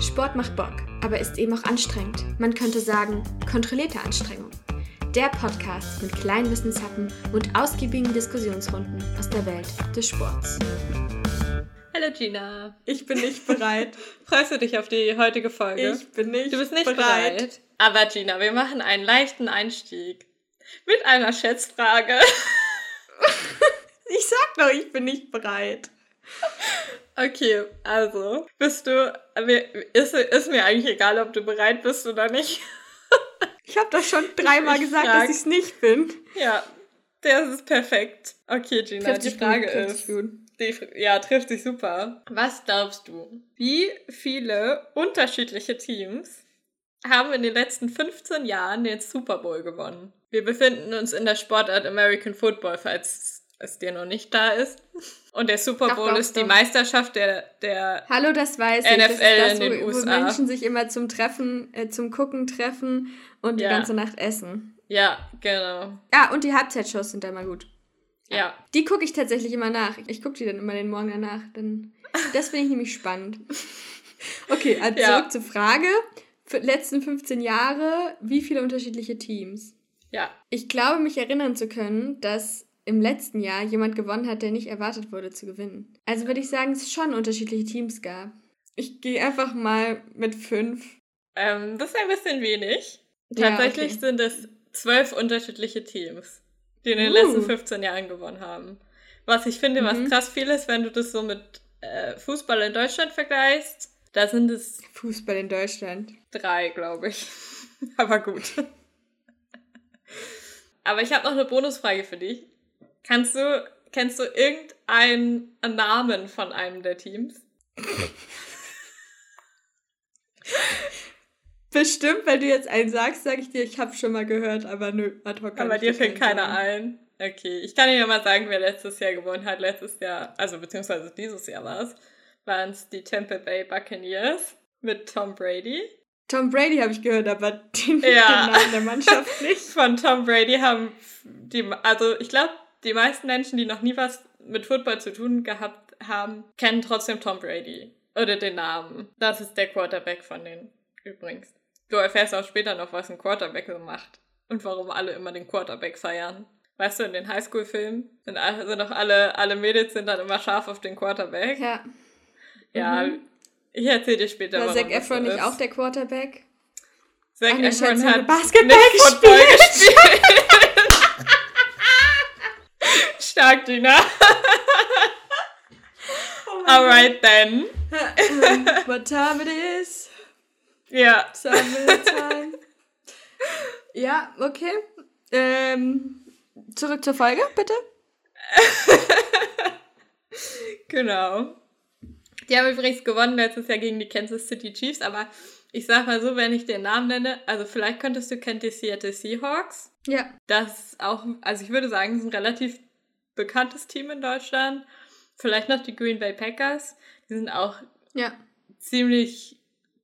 Sport macht Bock, aber ist eben auch anstrengend. Man könnte sagen, kontrollierte Anstrengung. Der Podcast mit kleinen Wissenshappen und ausgiebigen Diskussionsrunden aus der Welt des Sports. Hallo Gina. Ich bin nicht bereit. Freust du dich auf die heutige Folge? Ich bin nicht bereit. Du bist nicht bereit. bereit. Aber Gina, wir machen einen leichten Einstieg mit einer Schätzfrage. ich sag doch, ich bin nicht bereit. Okay, also, bist du, ist, ist mir eigentlich egal, ob du bereit bist oder nicht. Ich habe doch schon dreimal gesagt, frag, dass ich es nicht bin. Ja, das ist perfekt. Okay, Gina, trifft die Frage gut, ist, die, ja, trifft sich super. Was glaubst du, wie viele unterschiedliche Teams haben in den letzten 15 Jahren den Super Bowl gewonnen? Wir befinden uns in der Sportart American Football, falls es dir noch nicht da ist. Und der Super Bowl doch, doch, ist die Meisterschaft der, der Hallo, das weiß NFL ich. Das in den wo, USA. Wo Menschen sich immer zum Treffen, äh, zum Gucken treffen und ja. die ganze Nacht essen. Ja, genau. Ja, und die Halbzeitshows sind da immer gut. Ja. Die gucke ich tatsächlich immer nach. Ich gucke die dann immer den Morgen danach. Dann, das finde ich nämlich spannend. Okay, also ja. zurück zur Frage. Für die letzten 15 Jahre, wie viele unterschiedliche Teams? Ja. Ich glaube, mich erinnern zu können, dass im letzten Jahr jemand gewonnen hat, der nicht erwartet wurde zu gewinnen. Also würde ich sagen, es schon unterschiedliche Teams gab. Ich gehe einfach mal mit fünf. Ähm, das ist ein bisschen wenig. Tatsächlich ja, okay. sind es zwölf unterschiedliche Teams, die in den uh. letzten 15 Jahren gewonnen haben. Was ich finde, was mhm. krass viel ist, wenn du das so mit äh, Fußball in Deutschland vergleichst, da sind es. Fußball in Deutschland. Drei, glaube ich. Aber gut. Aber ich habe noch eine Bonusfrage für dich. Kannst du, kennst du irgendeinen Namen von einem der Teams? Bestimmt, wenn du jetzt einen sagst, sage ich dir, ich habe schon mal gehört, aber nö, ad hoc Aber dir fällt keiner ein. Okay, ich kann dir ja mal sagen, wer letztes Jahr gewonnen hat. Letztes Jahr, also beziehungsweise dieses Jahr war es, waren es die Tampa Bay Buccaneers mit Tom Brady. Tom Brady habe ich gehört, aber den, ja. den Namen der Mannschaft nicht. Von Tom Brady haben die, also ich glaube, die meisten Menschen, die noch nie was mit Football zu tun gehabt haben, kennen trotzdem Tom Brady. Oder den Namen. Das ist der Quarterback von denen, übrigens. Du erfährst auch später noch, was ein Quarterback so macht. Und warum alle immer den Quarterback feiern. Weißt du, in den Highschool-Filmen sind, sind auch alle, alle Mädels sind dann immer scharf auf den Quarterback. Ja. Ja, mhm. ich erzähl dir später, War Zac Efron nicht auch der Quarterback? Zac Efron hat Basketball nicht Football gespielt. Stark, Gina. oh Alright then. What time it is? Ja. Summertime. ja, okay. Ähm, zurück zur Folge, bitte. genau. Die haben übrigens gewonnen letztes Jahr gegen die Kansas City Chiefs, aber ich sag mal so, wenn ich den Namen nenne, also vielleicht könntest du kennt die Seattle Seahawks. Ja. Das auch, also ich würde sagen, ist ein relativ bekanntes Team in Deutschland. Vielleicht noch die Green Bay Packers. Die sind auch ja. ziemlich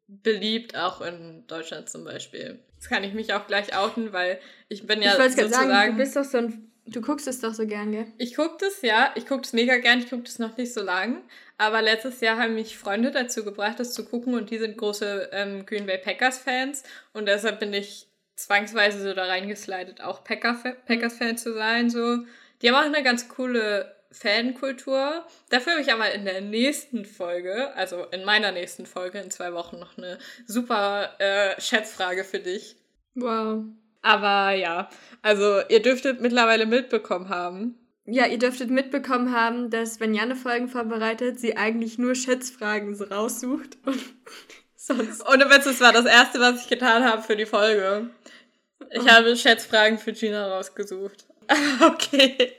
beliebt, auch in Deutschland zum Beispiel. Das kann ich mich auch gleich outen, weil ich bin ja ich sozusagen... Sagen, du bist doch so ein... Du guckst es doch so gern, gell? Ich gucke das, ja. Ich gucke das mega gern. Ich gucke das noch nicht so lang. Aber letztes Jahr haben mich Freunde dazu gebracht, das zu gucken. Und die sind große ähm, Green Bay Packers-Fans. Und deshalb bin ich zwangsweise so da reingeslidet, auch Packers-Fan zu sein. So die haben auch eine ganz coole Fankultur. Dafür habe ich aber in der nächsten Folge, also in meiner nächsten Folge in zwei Wochen, noch eine super äh, Schätzfrage für dich. Wow. Aber ja, also ihr dürftet mittlerweile mitbekommen haben. Ja, ihr dürftet mitbekommen haben, dass wenn Janne Folgen vorbereitet, sie eigentlich nur Schätzfragen raussucht und sonst. Ohne Witz, das war das erste, was ich getan habe für die Folge. Ich oh. habe Schätzfragen für Gina rausgesucht. okay.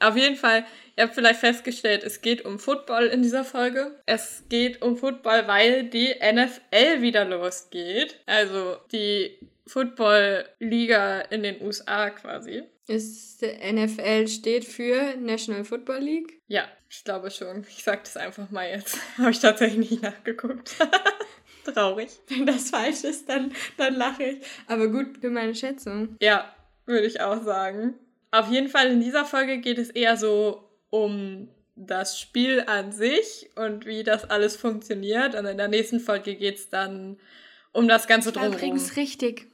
Auf jeden Fall, ihr habt vielleicht festgestellt, es geht um Football in dieser Folge. Es geht um Football, weil die NFL wieder losgeht. Also die Football-Liga in den USA quasi. Ist NFL steht für National Football League? Ja, ich glaube schon. Ich sag das einfach mal jetzt. Habe ich tatsächlich nicht nachgeguckt. Traurig. Wenn das falsch ist, dann, dann lache ich. Aber gut für meine Schätzung. Ja, würde ich auch sagen. Auf jeden Fall in dieser Folge geht es eher so um das Spiel an sich und wie das alles funktioniert. Und in der nächsten Folge geht es dann um das Ganze drumherum. Übrigens richtig.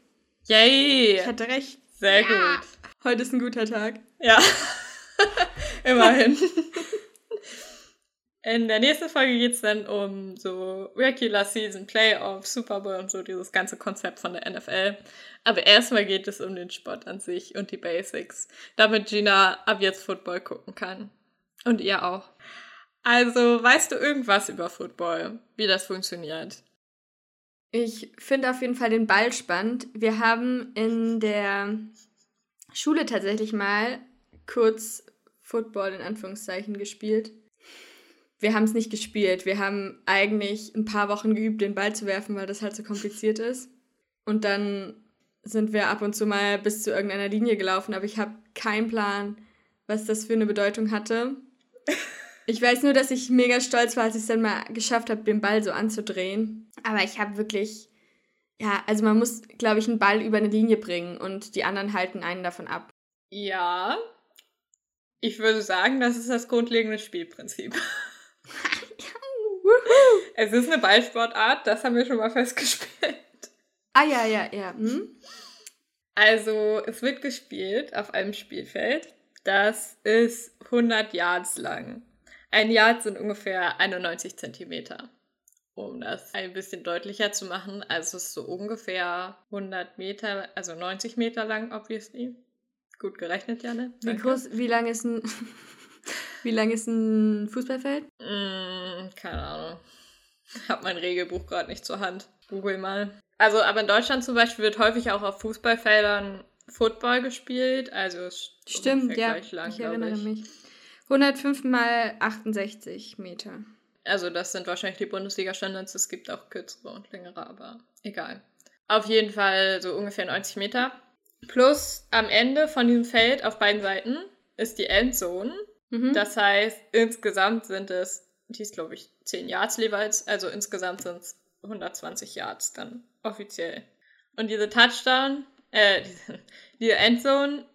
Yay! Ich hatte recht. Sehr Ja. gut. Heute ist ein guter Tag. Ja. Immerhin. In der nächsten Folge geht es dann um so Regular Season, Playoffs, Super Bowl und so dieses ganze Konzept von der NFL. Aber erstmal geht es um den Sport an sich und die Basics, damit Gina ab jetzt Football gucken kann. Und ihr auch. Also, weißt du irgendwas über Football, wie das funktioniert? Ich finde auf jeden Fall den Ball spannend. Wir haben in der Schule tatsächlich mal kurz Football in Anführungszeichen gespielt. Wir haben es nicht gespielt. Wir haben eigentlich ein paar Wochen geübt, den Ball zu werfen, weil das halt so kompliziert ist. Und dann sind wir ab und zu mal bis zu irgendeiner Linie gelaufen, aber ich habe keinen Plan, was das für eine Bedeutung hatte. Ich weiß nur, dass ich mega stolz war, als ich es dann mal geschafft habe, den Ball so anzudrehen. Aber ich habe wirklich, ja, also man muss, glaube ich, einen Ball über eine Linie bringen und die anderen halten einen davon ab. Ja. Ich würde sagen, das ist das grundlegende Spielprinzip. Es ist eine Ballsportart, das haben wir schon mal festgestellt. Ah ja, ja, ja. Hm? Also, es wird gespielt auf einem Spielfeld. Das ist 100 Yards lang. Ein Yard sind ungefähr 91 Zentimeter. Um das ein bisschen deutlicher zu machen, also es ist so ungefähr 100 Meter, also 90 Meter lang, obviously. Gut gerechnet, Janne. Wie Danke. groß, wie lang ist ein, wie lang ist ein Fußballfeld? Mm, keine Ahnung. Hab mein Regelbuch gerade nicht zur Hand. Google mal. Also, aber in Deutschland zum Beispiel wird häufig auch auf Fußballfeldern Football gespielt. Also es ist Stimmt, ja, lang, ich erinnere ich. mich. 105 mal 68 Meter. Also das sind wahrscheinlich die Bundesliga-Standards. Es gibt auch kürzere und längere, aber egal. Auf jeden Fall so ungefähr 90 Meter. Plus am Ende von diesem Feld auf beiden Seiten ist die Endzone. Mhm. Das heißt, insgesamt sind es, die ist glaube ich 10 Yards jeweils, also insgesamt sind es 120 Yards dann offiziell. Und diese Touchdown, äh, diese, diese Endzone,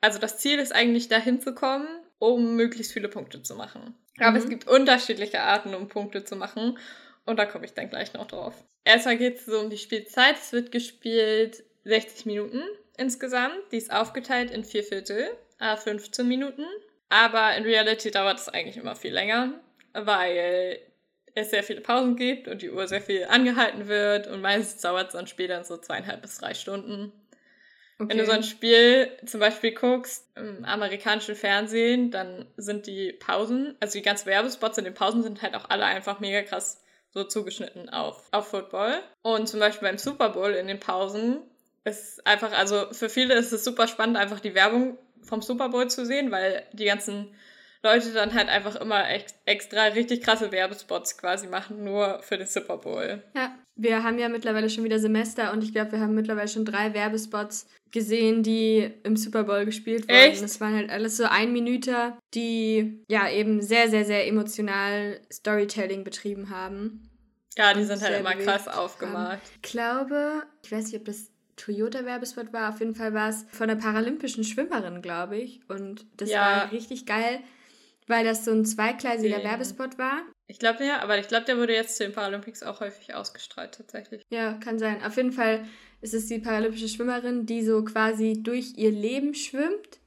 also das Ziel ist eigentlich dahin zu kommen, um möglichst viele Punkte zu machen. Aber Mhm. es gibt unterschiedliche Arten, um Punkte zu machen. Und da komme ich dann gleich noch drauf. Erstmal geht es so um die Spielzeit. Es wird gespielt 60 Minuten insgesamt. Die ist aufgeteilt in vier Viertel, äh, 15 Minuten. Aber in Reality dauert es eigentlich immer viel länger, weil es sehr viele Pausen gibt und die Uhr sehr viel angehalten wird. Und meistens dauert so ein Spiel dann so zweieinhalb bis drei Stunden. Wenn du so ein Spiel zum Beispiel guckst im amerikanischen Fernsehen, dann sind die Pausen, also die ganzen Werbespots in den Pausen sind halt auch alle einfach mega krass so zugeschnitten auf, auf Football. Und zum Beispiel beim Super Bowl in den Pausen ist einfach, also für viele ist es super spannend, einfach die Werbung vom Super Bowl zu sehen, weil die ganzen Leute dann halt einfach immer ex extra richtig krasse Werbespots quasi machen, nur für den Super Bowl. Ja, wir haben ja mittlerweile schon wieder Semester und ich glaube, wir haben mittlerweile schon drei Werbespots gesehen, die im Super Bowl gespielt wurden. Echt? Das waren halt alles so ein Minute, die ja eben sehr, sehr, sehr emotional Storytelling betrieben haben. Ja, die sind halt immer krass haben. aufgemalt. Ich glaube, ich weiß nicht, ob das Toyota-Werbespot war, auf jeden Fall war es von einer paralympischen Schwimmerin, glaube ich. Und das Ja. war richtig geil, weil das so ein zweigleisiger Den- Werbespot war. Ich glaube ja, aber ich glaube, der wurde jetzt zu den Paralympics auch häufig ausgestrahlt tatsächlich. Ja, kann sein. Auf jeden Fall ist es die paralympische Schwimmerin, die so quasi durch ihr Leben schwimmt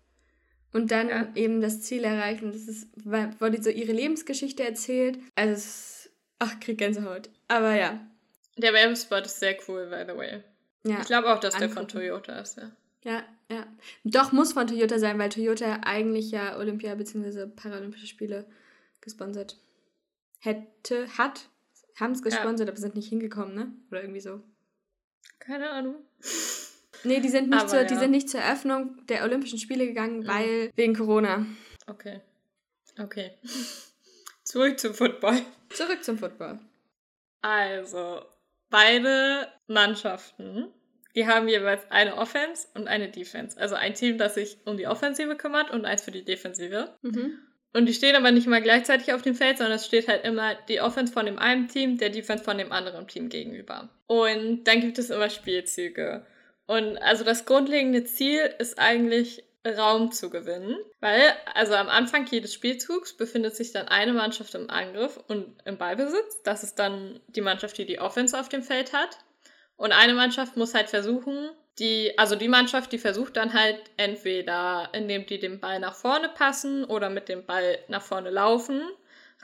und dann Ja. eben das Ziel erreicht. Und das ist, die so ihre Lebensgeschichte erzählt. Also, es ist, ach, krieg Gänsehaut. Aber ja, Der Werbespot ist sehr cool, by the way. Ja. Ich glaube auch, dass der von. Toyota ist, ja. Ja, ja. Doch, muss von Toyota sein, weil Toyota eigentlich ja Olympia- bzw. Paralympische Spiele gesponsert hätte, hat. Haben es gesponsert, aber sind nicht hingekommen, ne? Oder irgendwie so. Keine Ahnung. Nee, die sind nicht, Aber zur, die ja. sind nicht zur Eröffnung der Olympischen Spiele gegangen, Mhm. weil wegen Corona. Okay. Okay. Zurück zum Football. Zurück zum Football. Also, beide Mannschaften, die haben jeweils eine Offense und eine Defense. Also ein Team, das sich um die Offensive kümmert und eins für die Defensive. Mhm. Und die stehen aber nicht immer gleichzeitig auf dem Feld, sondern es steht halt immer die Offense von dem einen Team, der Defense von dem anderen Team gegenüber. Und dann gibt es immer Spielzüge. Und also das grundlegende Ziel ist eigentlich Raum zu gewinnen. Weil, also am Anfang jedes Spielzugs befindet sich dann eine Mannschaft im Angriff und im Ballbesitz. Das ist dann die Mannschaft, die die Offense auf dem Feld hat. Und eine Mannschaft muss halt versuchen, die, also die Mannschaft, die versucht dann halt entweder, indem die den Ball nach vorne passen oder mit dem Ball nach vorne laufen,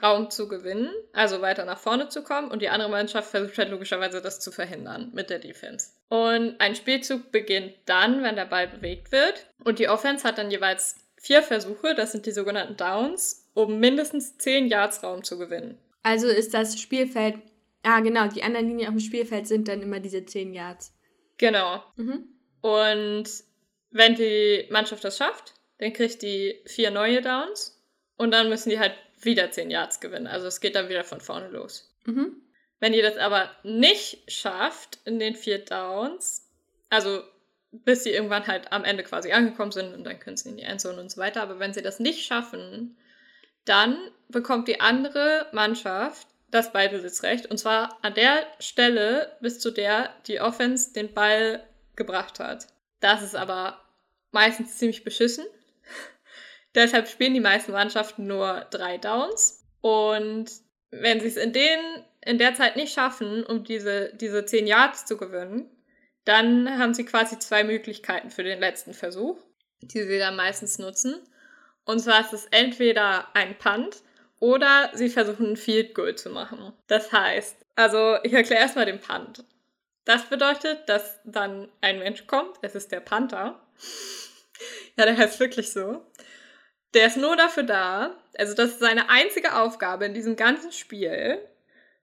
Raum zu gewinnen, also weiter nach vorne zu kommen. Und die andere Mannschaft versucht halt logischerweise das zu verhindern mit der Defense. Und ein Spielzug beginnt dann, wenn der Ball bewegt wird. Und die Offense hat dann jeweils vier Versuche, das sind die sogenannten Downs, um mindestens zehn Yards Raum zu gewinnen. Also ist das Spielfeld, ah genau, die anderen Linien auf dem Spielfeld sind dann immer diese zehn Yards. Genau. Mhm. Und wenn die Mannschaft das schafft, dann kriegt die vier neue Downs und dann müssen die halt wieder 10 Yards gewinnen. Also es geht dann wieder von vorne los. Mhm. Wenn ihr das aber nicht schafft in den vier Downs, also bis sie irgendwann halt am Ende quasi angekommen sind und dann können sie in die Endzone und so weiter, aber wenn sie das nicht schaffen, dann bekommt die andere Mannschaft das Ballbesitzrecht und zwar an der Stelle, bis zu der die Offense den Ball gebracht hat. Das ist aber meistens ziemlich beschissen, Deshalb spielen die meisten Mannschaften nur drei Downs. Und wenn sie es in, den, in der Zeit nicht schaffen, um diese, diese zehn Yards zu gewinnen, dann haben sie quasi zwei Möglichkeiten für den letzten Versuch, die sie dann meistens nutzen. Und zwar ist es entweder ein Punt oder sie versuchen ein Field Goal zu machen. Das heißt, also ich erkläre erstmal den Punt. Das bedeutet, dass dann ein Mensch kommt, es ist der Panther. ja, der heißt wirklich so. Der ist nur dafür da, also das ist seine einzige Aufgabe in diesem ganzen Spiel,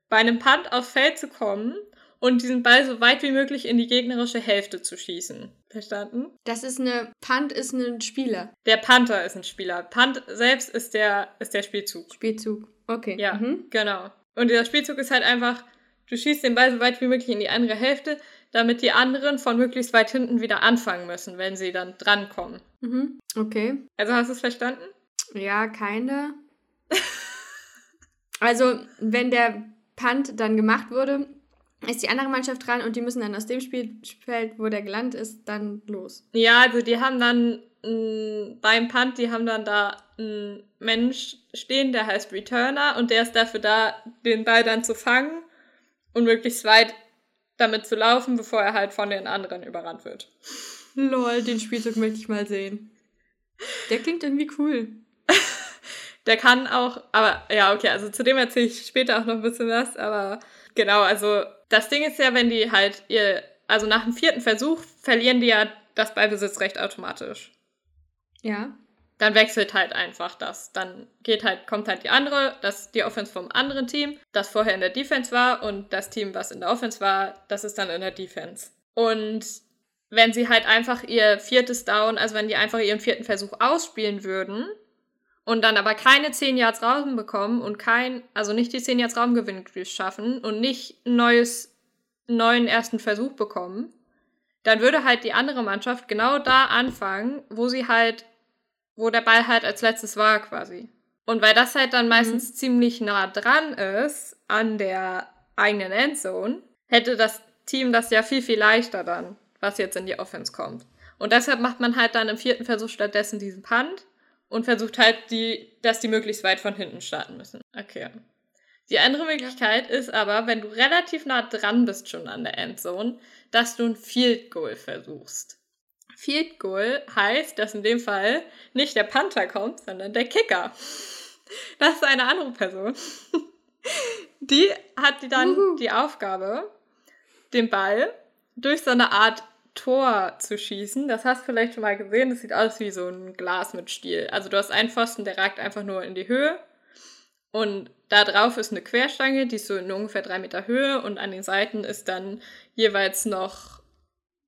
bei einem Punt aufs Feld zu kommen und diesen Ball so weit wie möglich in die gegnerische Hälfte zu schießen. Verstanden? Das ist eine Punt ist ein Spieler. Der Panther ist ein Spieler. Punt selbst ist der ist der Spielzug. Spielzug. Okay. Ja, mhm. genau. Und dieser Spielzug ist halt einfach, du schießt den Ball so weit wie möglich in die andere Hälfte, damit die anderen von möglichst weit hinten wieder anfangen müssen, wenn sie dann drankommen. Mhm. Okay. Also hast du es verstanden? Ja, keine. also, wenn der Punt dann gemacht wurde, ist die andere Mannschaft dran und die müssen dann aus dem Spielfeld, wo der gelandet ist, dann los. Ja, also die haben dann mh, beim Punt, die haben dann da einen Mensch stehen, der heißt Returner und der ist dafür da, den Ball dann zu fangen und möglichst weit damit zu laufen, bevor er halt von den anderen überrannt wird. Lol, den Spielzug möchte ich mal sehen. Der klingt irgendwie cool. Der kann auch, aber ja, okay, also zu dem erzähle ich später auch noch ein bisschen was, aber genau, also das Ding ist ja, wenn die halt ihr, also nach dem vierten Versuch verlieren die ja das Ballbesitzrecht automatisch. Ja. Dann wechselt halt einfach das. Dann geht halt, kommt halt die andere, das, die Offense vom anderen Team, das vorher in der Defense war und das Team, was in der Offense war, das ist dann in der Defense. Und wenn sie halt einfach ihr viertes Down, also wenn die einfach ihren vierten Versuch ausspielen würden und dann aber keine 10 Yards Raum bekommen und kein, also nicht die 10 Yards Raumgewinn schaffen und nicht ein neues, neuen ersten Versuch bekommen, dann würde halt die andere Mannschaft genau da anfangen, wo sie halt, wo der Ball halt als letztes war quasi. Und weil das halt dann meistens mhm. ziemlich nah dran ist an der eigenen Endzone, hätte das Team das ja viel, viel leichter dann was jetzt in die Offense kommt. Und deshalb macht man halt dann im vierten Versuch stattdessen diesen Punt und versucht halt, die, dass die möglichst weit von hinten starten müssen. Okay. Die andere Möglichkeit ist aber, wenn du relativ nah dran bist schon an der Endzone, dass du ein Field Goal versuchst. Field Goal heißt, dass in dem Fall nicht der Panther kommt, sondern der Kicker. Das ist eine andere Person. Die hat dann Uhu. die Aufgabe, den Ball durch so eine Art Tor zu schießen. Das hast du vielleicht schon mal gesehen. Das sieht aus wie so ein Glas mit Stiel. Also du hast einen Pfosten, der ragt einfach nur in die Höhe. Und da drauf ist eine Querstange, die ist so in ungefähr drei Meter Höhe. Und an den Seiten ist dann jeweils noch,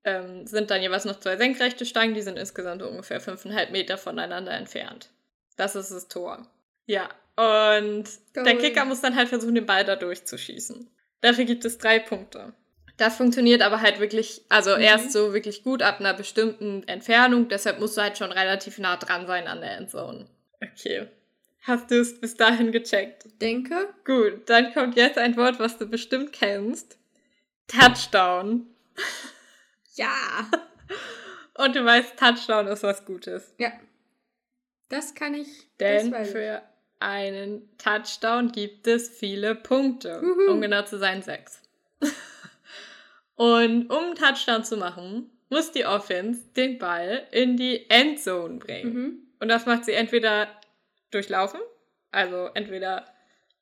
ähm, sind dann jeweils noch zwei senkrechte Stangen, die sind insgesamt ungefähr fünfeinhalb Meter voneinander entfernt. Das ist das Tor. Ja. Und cool. der Kicker muss dann halt versuchen, den Ball da durchzuschießen. Dafür gibt es drei Punkte. Das funktioniert aber halt wirklich, also mhm. erst so wirklich gut ab einer bestimmten Entfernung. Deshalb musst du halt schon relativ nah dran sein an der Endzone. Okay. Hast du es bis dahin gecheckt? Denke. Gut, dann kommt jetzt ein Wort, was du bestimmt kennst. Touchdown. Ja. Und du weißt, Touchdown ist was Gutes. Ja. Das kann ich. Denn für einen Touchdown gibt es viele Punkte. Uhu. Um genau zu sein, sechs. Und um einen Touchdown zu machen, muss die Offense den Ball in die Endzone bringen. Mhm. Und das macht sie entweder durchlaufen, also entweder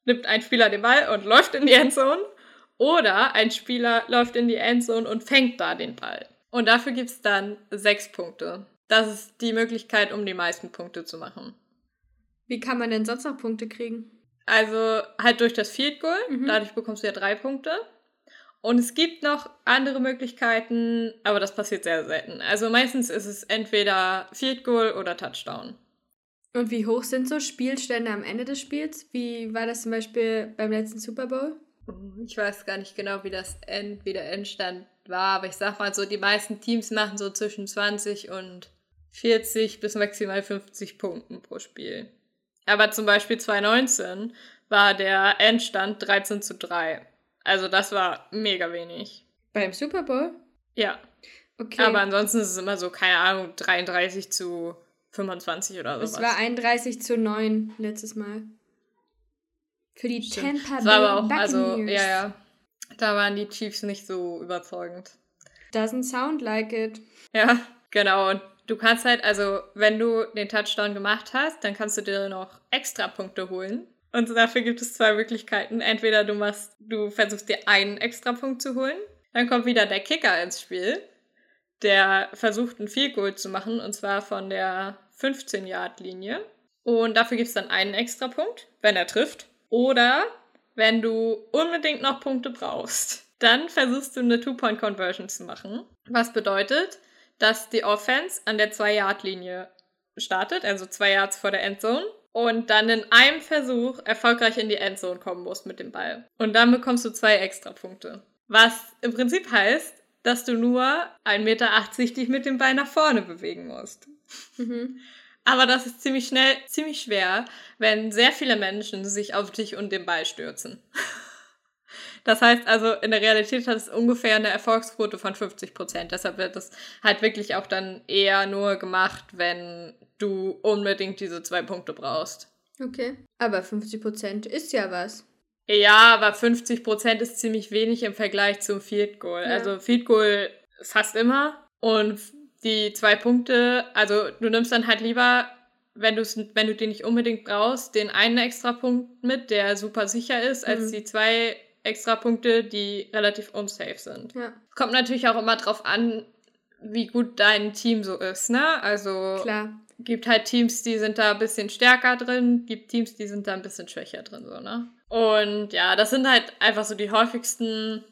nimmt ein Spieler den Ball und läuft in die Endzone, oder ein Spieler läuft in die Endzone und fängt da den Ball. Und dafür gibt es dann sechs Punkte. Das ist die Möglichkeit, um die meisten Punkte zu machen. Wie kann man denn sonst noch Punkte kriegen? Also halt durch das Field Goal. Mhm. Dadurch bekommst du ja drei Punkte. Und es gibt noch andere Möglichkeiten, aber das passiert sehr selten. Also meistens ist es entweder Field Goal oder Touchdown. Und wie hoch sind so Spielstände am Ende des Spiels? Wie war das zum Beispiel beim letzten Super Bowl? Ich weiß gar nicht genau, wie das End, wie der Endstand war, aber ich sag mal so, die meisten Teams machen so zwischen 20 und 40 bis maximal 50 Punkten pro Spiel. Aber zum Beispiel 2019 war der Endstand 13 zu 3. Also das war mega wenig. Beim Super Bowl? Ja. Okay. Aber ansonsten ist es immer so, keine Ahnung, 33 zu 25 oder sowas. Es war 31 zu 9 letztes Mal. Für die Stimmt. Tampa Bay war aber auch, also, ja, ja. Da waren die Chiefs nicht so überzeugend. Doesn't sound like it. Ja, genau. Und du kannst halt, also, wenn du den Touchdown gemacht hast, dann kannst du dir noch extra Punkte holen. Und dafür gibt es zwei Möglichkeiten. Entweder du machst, du versuchst dir einen extra Punkt zu holen, dann kommt wieder der Kicker ins Spiel, der versucht ein Field Goal zu machen und zwar von der 15-Yard-Linie. Und dafür gibt es dann einen extra Punkt, wenn er trifft. Oder wenn du unbedingt noch Punkte brauchst, dann versuchst du eine Two-Point-Conversion zu machen. Was bedeutet, dass die Offense an der 2-Yard-Linie startet, also zwei Yards vor der Endzone und dann in einem Versuch erfolgreich in die Endzone kommen musst mit dem Ball. Und dann bekommst du zwei extra Punkte. Was im Prinzip heißt, dass du nur 1,80 Meter dich mit dem Ball nach vorne bewegen musst. Mhm. Aber das ist ziemlich schnell, ziemlich schwer, wenn sehr viele Menschen sich auf dich und den Ball stürzen. Das heißt also, in der Realität hat es ungefähr eine Erfolgsquote von 50 Prozent. Deshalb wird es halt wirklich auch dann eher nur gemacht, wenn du unbedingt diese zwei Punkte brauchst. Okay. Aber 50 Prozent ist ja was. Ja, aber 50 Prozent ist ziemlich wenig im Vergleich zum Field Goal. Ja. Also Field Goal fast immer und die zwei Punkte, also du nimmst dann halt lieber, wenn, wenn du den nicht unbedingt brauchst, den einen extra Punkt mit, der super sicher ist, als mhm. die zwei extra Punkte, die relativ unsafe sind. Ja. Kommt natürlich auch immer drauf an, wie gut dein Team so ist, ne? Also Klar. gibt halt Teams, die sind da ein bisschen stärker drin, gibt Teams, die sind da ein bisschen schwächer drin, so, ne? Und ja, das sind halt einfach so die häufigsten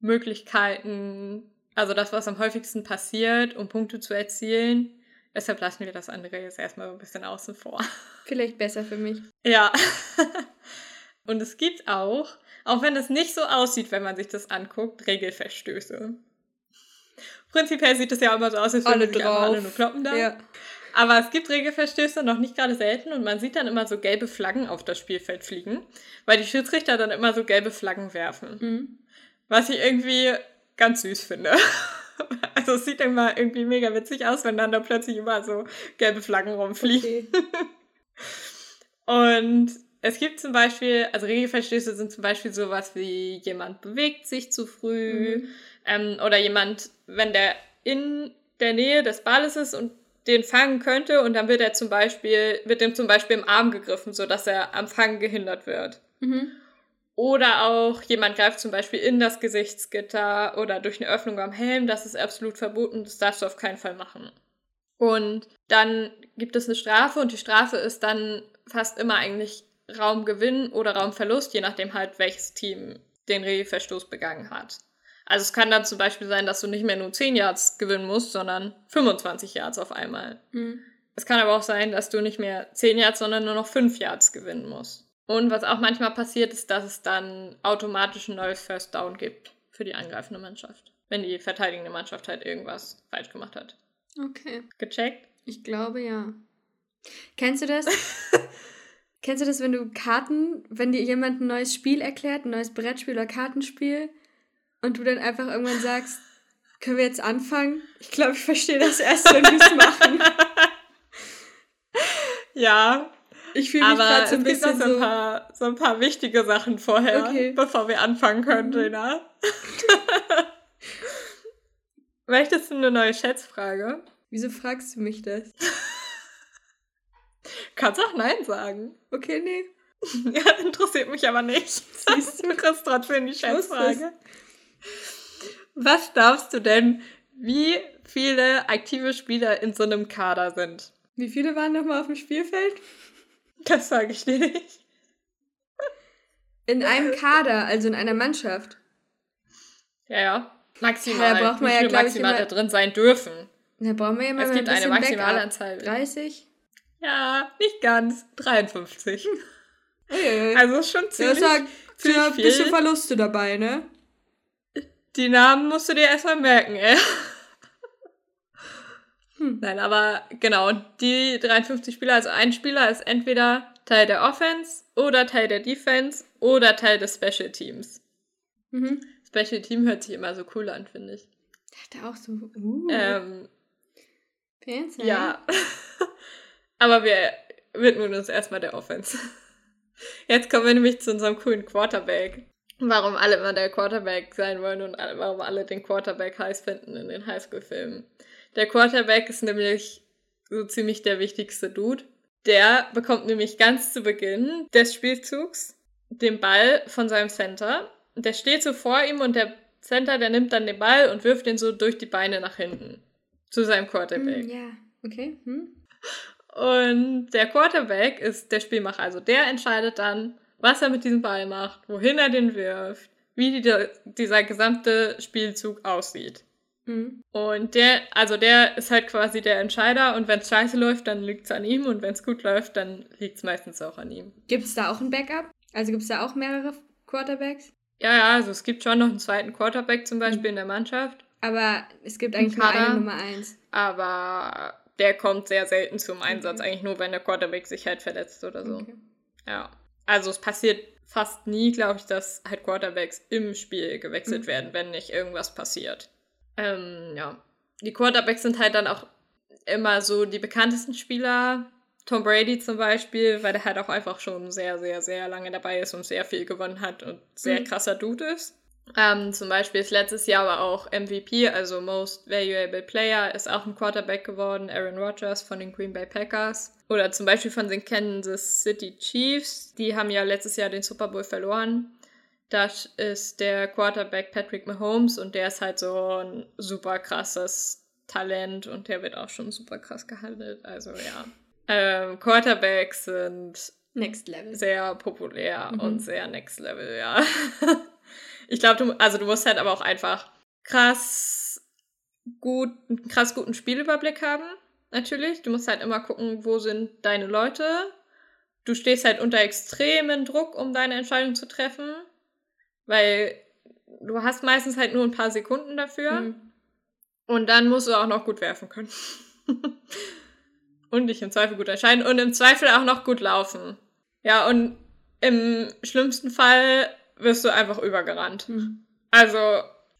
Möglichkeiten, also das, was am häufigsten passiert, um Punkte zu erzielen. Deshalb lassen wir das andere jetzt erstmal ein bisschen außen vor. Vielleicht besser für mich. Ja. Und es gibt auch auch wenn es nicht so aussieht, wenn man sich das anguckt, Regelverstöße. Prinzipiell sieht es ja immer so aus, als würden sich alle nur kloppen da. Ja. Aber es gibt Regelverstöße, noch nicht gerade selten, und man sieht dann immer so gelbe Flaggen auf das Spielfeld fliegen, weil die Schiedsrichter dann immer so gelbe Flaggen werfen. Mhm. Was ich irgendwie ganz süß finde. Also es sieht immer irgendwie mega witzig aus, wenn dann da plötzlich immer so gelbe Flaggen rumfliegen. Okay. und es gibt zum Beispiel, also Regelverstöße sind zum Beispiel sowas wie jemand bewegt sich zu früh mhm. ähm, oder jemand, wenn der in der Nähe des Balles ist und den fangen könnte und dann wird er zum Beispiel, wird dem zum Beispiel im Arm gegriffen, sodass er am Fangen gehindert wird. Mhm. Oder auch jemand greift zum Beispiel in das Gesichtsgitter oder durch eine Öffnung am Helm, das ist absolut verboten, das darfst du auf keinen Fall machen. Und dann gibt es eine Strafe und die Strafe ist dann fast immer eigentlich Raumgewinn oder Raumverlust, je nachdem halt, welches Team den Regelverstoß begangen hat. Also es kann dann zum Beispiel sein, dass du nicht mehr nur 10 Yards gewinnen musst, sondern 25 Yards auf einmal. Mhm. Es kann aber auch sein, dass du nicht mehr 10 Yards, sondern nur noch 5 Yards gewinnen musst. Und was auch manchmal passiert, ist, dass es dann automatisch ein neues First Down gibt für die angreifende Mannschaft. Wenn die verteidigende Mannschaft halt irgendwas falsch gemacht hat. Okay. Gecheckt? Ich glaube ja. Kennst du das? Kennst du das, wenn du Karten, wenn dir jemand ein neues Spiel erklärt, ein neues Brettspiel oder Kartenspiel und du dann einfach irgendwann sagst, Können wir jetzt anfangen? Ich glaube, ich verstehe das erst, wenn wir es machen. Ja. Ich fühle mich gerade so ein bisschen so... Ein paar, so ein paar wichtige Sachen vorher, okay. bevor wir anfangen können, mhm. Gina. Möchtest du eine neue Schätzfrage? Wieso fragst du mich das? Kannst auch Nein sagen. Okay, nee. Ja, interessiert mich aber nicht. Siehst du? Du kriegst trotzdem die Schätzfrage. Was darfst du denn, wie viele aktive Spieler in so einem Kader sind? Wie viele waren nochmal auf dem Spielfeld? Das sage ich dir nicht. In einem Kader, also in einer Mannschaft. Ja, ja. Maximal. Ja, da braucht man ja, maximal da drin sein dürfen. Da brauchen wir ja mal Es gibt ein eine maximale Anzahl. 30? Ja, nicht ganz. 53. Hm. Uiuiui. Also ist schon ziemlich, ja, sag, ziemlich ein bisschen Verluste dabei, ne? Die Namen musst du dir erstmal merken, ey. Hm. Nein, aber genau, die 53 Spieler, also ein Spieler ist entweder Teil der Offense oder Teil der Defense oder Teil des Special Teams. Mhm. Special Team hört sich immer so cool an, finde ich. Dachte auch so, uh. Ähm, Fancy. Ja. aber wir widmen uns erstmal der Offense. Jetzt kommen wir nämlich zu unserem coolen Quarterback. Warum alle immer der Quarterback sein wollen und warum alle den Quarterback heiß finden in den Highschool-Filmen. Der Quarterback ist nämlich so ziemlich der wichtigste Dude. Der bekommt nämlich ganz zu Beginn des Spielzugs den Ball von seinem Center. Der steht so vor ihm und der Center, der nimmt dann den Ball und wirft ihn so durch die Beine nach hinten. Zu seinem Quarterback. Mm, ja, okay. Hm. Und der Quarterback ist der Spielmacher. Also der entscheidet dann, was er mit diesem Ball macht, wohin er den wirft, wie die, dieser gesamte Spielzug aussieht. Mhm. Und der, also der ist halt quasi der Entscheider und wenn es scheiße läuft, dann liegt es an ihm und wenn es gut läuft, dann liegt es meistens auch an ihm. Gibt es da auch ein Backup? Also gibt es da auch mehrere Quarterbacks? Ja, ja, also es gibt schon noch einen zweiten Quarterback zum Beispiel mhm. in der Mannschaft. Aber es gibt eigentlich nur eine Nummer eins. Aber der kommt sehr selten zum Einsatz, okay. eigentlich nur, wenn der Quarterback sich halt verletzt oder so. Okay. Ja. Also es passiert fast nie, glaube ich, dass halt Quarterbacks im Spiel gewechselt mhm. werden, wenn nicht irgendwas passiert. Ähm, ja. Die Quarterbacks sind halt dann auch immer so die bekanntesten Spieler. Tom Brady zum Beispiel, weil der halt auch einfach schon sehr, sehr, sehr lange dabei ist und sehr viel gewonnen hat und sehr mhm. krasser Dude ist. Ähm, zum Beispiel ist letztes Jahr aber auch MVP, also Most Valuable Player, ist auch ein Quarterback geworden, Aaron Rodgers von den Green Bay Packers. Oder zum Beispiel von den Kansas City Chiefs. Die haben ja letztes Jahr den Super Bowl verloren. Das ist der Quarterback Patrick Mahomes und der ist halt so ein super krasses Talent und der wird auch schon super krass gehandelt. Also ja. Ähm, Quarterbacks sind Next Level. sehr populär mhm. und sehr Next Level, ja. ich glaube, du, also du musst halt aber auch einfach krass gut, einen krass guten Spielüberblick haben, natürlich. Du musst halt immer gucken, wo sind deine Leute. Du stehst halt unter extremen Druck, um deine Entscheidung zu treffen. Weil du hast meistens halt nur ein paar Sekunden dafür. Mhm. Und dann musst du auch noch gut werfen können. und dich im Zweifel gut entscheiden und im Zweifel auch noch gut laufen. Ja, und im schlimmsten Fall wirst du einfach übergerannt. Mhm. Also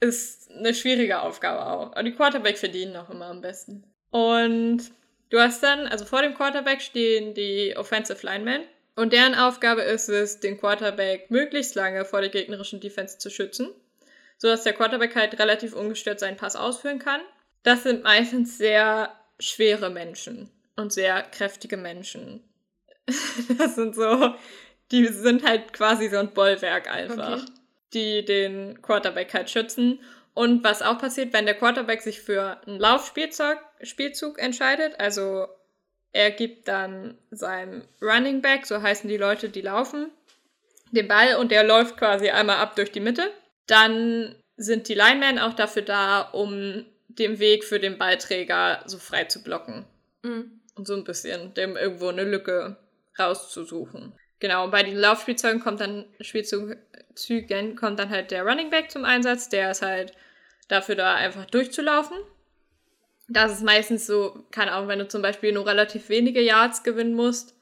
ist eine schwierige Aufgabe auch. Und die Quarterback verdienen auch immer am besten. Und du hast dann, also vor dem Quarterback stehen die Offensive Linemen. Und deren Aufgabe ist es, den Quarterback möglichst lange vor der gegnerischen Defense zu schützen, sodass der Quarterback halt relativ ungestört seinen Pass ausführen kann. Das sind meistens sehr schwere Menschen und sehr kräftige Menschen. Das sind so, die sind halt quasi so ein Bollwerk einfach, okay. die den Quarterback halt schützen. Und was auch passiert, wenn der Quarterback sich für einen Laufspielzug Spielzug entscheidet, also er gibt dann seinem Running Back, so heißen die Leute, die laufen, den Ball und der läuft quasi einmal ab durch die Mitte. Dann sind die Linemen auch dafür da, um den Weg für den Ballträger so frei zu blocken. Mhm. Und so ein bisschen dem irgendwo eine Lücke rauszusuchen. Genau, bei den Laufspielzeugen kommt dann Spielzügen kommt dann halt der Running Back zum Einsatz, der ist halt dafür da einfach durchzulaufen das ist meistens so, keine Ahnung, wenn du zum Beispiel nur relativ wenige Yards gewinnen musst,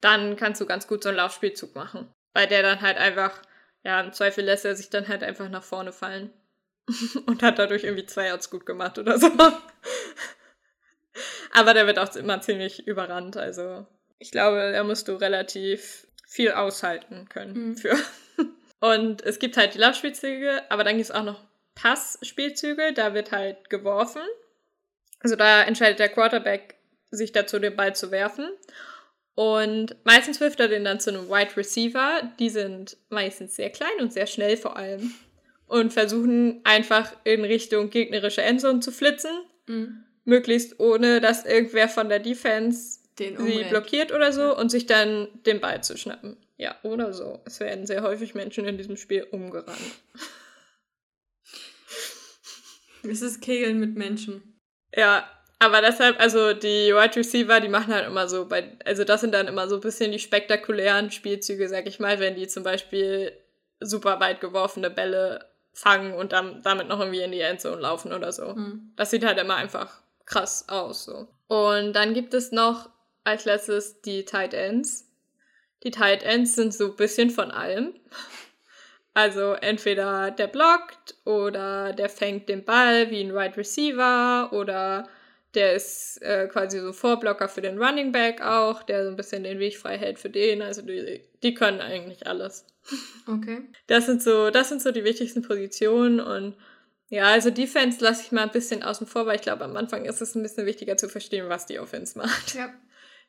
dann kannst du ganz gut so einen Laufspielzug machen. Weil der dann halt einfach, ja, im Zweifel lässt er sich dann halt einfach nach vorne fallen. und hat dadurch irgendwie zwei Outs gut gemacht oder so. Aber der wird auch immer ziemlich überrannt. Also ich glaube, da musst du relativ viel aushalten können mhm. für. Und es gibt halt die Laufspielzüge, aber dann gibt es auch noch Passspielzüge. Da wird halt geworfen. Also da entscheidet der Quarterback, sich dazu den Ball zu werfen. Und meistens wirft er den dann zu einem Wide Receiver. Die sind meistens sehr klein und sehr schnell vor allem. Und versuchen einfach in Richtung gegnerische Endzone zu flitzen. Mhm. Möglichst ohne, dass irgendwer von der Defense sie blockiert oder so und sich dann den Ball zu schnappen. Ja, oder so. Es werden sehr häufig Menschen in diesem Spiel umgerannt. Es ist Kegeln mit Menschen. Ja, aber deshalb, also die Wide Receiver, die machen halt immer so, bei, also das sind dann immer so ein bisschen die spektakulären Spielzüge, sag ich mal, wenn die zum Beispiel super weit geworfene Bälle fangen und dann damit noch irgendwie in die Endzone laufen oder so. Mhm. Das sieht halt immer einfach krass aus, so. Und dann gibt es noch als letztes die Tight Ends. Die Tight Ends sind so ein bisschen von allem. Also entweder der blockt oder der fängt den Ball wie ein Wide Receiver oder der ist äh, quasi so Vorblocker für den Running Back auch, der so ein bisschen den Weg frei hält für den. Also die, die können eigentlich alles. Okay. Das sind so, das sind so die wichtigsten Positionen und ja, also Defense lasse ich mal ein bisschen außen vor, weil ich glaube, am Anfang ist es ein bisschen wichtiger zu verstehen, was die Offense macht. Ja.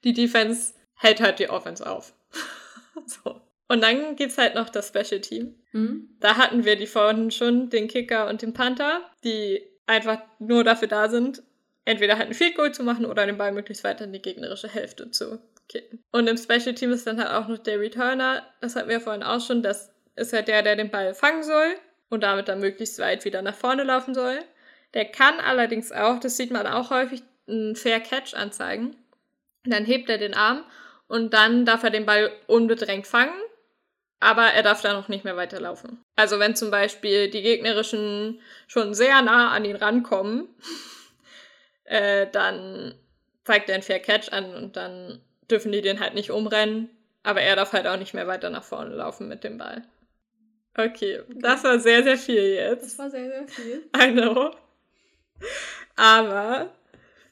Die Defense hält halt die Offense auf. so. Und dann gibt es halt noch das Special Team. Mhm. Da hatten wir die vorhin schon, den Kicker und den Panther, die einfach nur dafür da sind, entweder halt ein Field Goal zu machen oder den Ball möglichst weiter in die gegnerische Hälfte zu kicken. Und im Special Team ist dann halt auch noch der Returner, das hatten wir vorhin auch schon, das ist halt der, der den Ball fangen soll und damit dann möglichst weit wieder nach vorne laufen soll. Der kann allerdings auch, das sieht man auch häufig, einen Fair Catch anzeigen. Dann hebt er den Arm und dann darf er den Ball unbedrängt fangen, aber er darf da noch nicht mehr weiterlaufen. Also wenn zum Beispiel die gegnerischen schon sehr nah an ihn rankommen, äh, dann zeigt er einen Fair Catch an und dann dürfen die den halt nicht umrennen, aber er darf halt auch nicht mehr weiter nach vorne laufen mit dem Ball. Okay, okay. das war sehr, sehr viel jetzt. Das war sehr, sehr viel. I know. Aber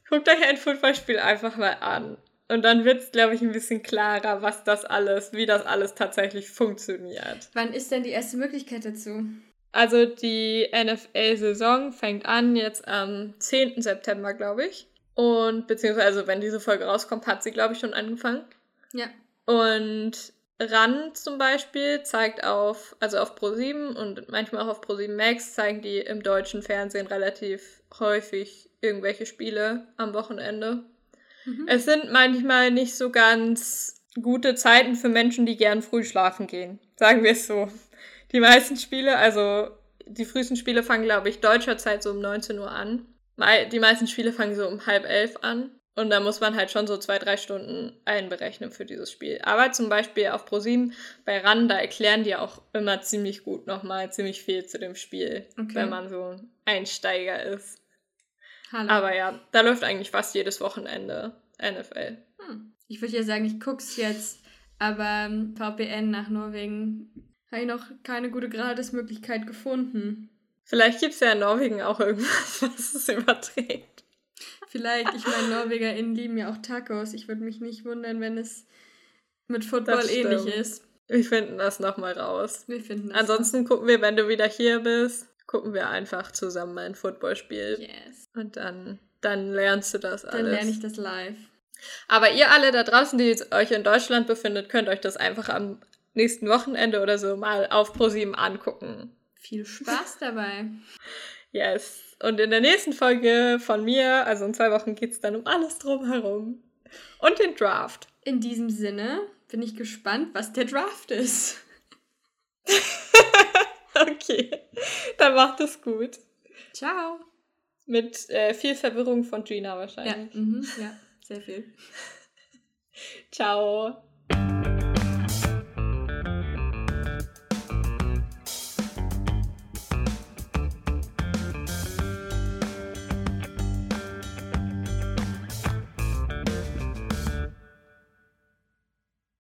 guckt euch ein Footballspiel einfach mal an. Und dann wird es, glaube ich, ein bisschen klarer, was das alles, wie das alles tatsächlich funktioniert. Wann ist denn die erste Möglichkeit dazu? Also die NFL-Saison fängt an jetzt am 10. September, glaube ich. Und beziehungsweise, wenn diese Folge rauskommt, hat sie, glaube ich, schon angefangen. Ja. Und RAN zum Beispiel zeigt auf, also auf Pro7 und manchmal auch auf Pro7 Max, zeigen die im deutschen Fernsehen relativ häufig irgendwelche Spiele am Wochenende. Mhm. Es sind manchmal nicht so ganz gute Zeiten für Menschen, die gern früh schlafen gehen. Sagen wir es so. Die meisten Spiele, also die frühesten Spiele fangen, glaube ich, deutscher Zeit so um 19 Uhr an. Die meisten Spiele fangen so um halb elf an. Und da muss man halt schon so zwei, drei Stunden einberechnen für dieses Spiel. Aber zum Beispiel auf ProSieben bei RAN, da erklären die auch immer ziemlich gut nochmal ziemlich viel zu dem Spiel, okay. wenn man so ein Einsteiger ist. Hallo. Aber ja, da läuft eigentlich fast jedes Wochenende NFL. Hm. Ich würde ja sagen, ich guck's jetzt, aber VPN nach Norwegen habe ich noch keine gute Gratismöglichkeit gefunden. Vielleicht gibt es ja in Norwegen auch irgendwas, was es überträgt. Vielleicht, ich meine, NorwegerInnen lieben ja auch Tacos. Ich würde mich nicht wundern, wenn es mit Football ähnlich ist. Wir finden das nochmal raus. Wir finden das. Ansonsten gucken wir, wenn du wieder hier bist, gucken wir einfach zusammen ein Footballspiel. Yes. Und dann, dann lernst du das alles. Dann lerne ich das live. Aber ihr alle da draußen, die euch in Deutschland befindet, könnt euch das einfach am nächsten Wochenende oder so mal auf ProSieben angucken. Viel Spaß dabei. yes. Und in der nächsten Folge von mir, also in zwei Wochen, geht es dann um alles drumherum. Und den Draft. In diesem Sinne bin ich gespannt, was der Draft ist. okay, dann macht es gut. Ciao. Mit äh, viel Verwirrung von Gina wahrscheinlich. Ja, mhm, ja sehr viel. Ciao.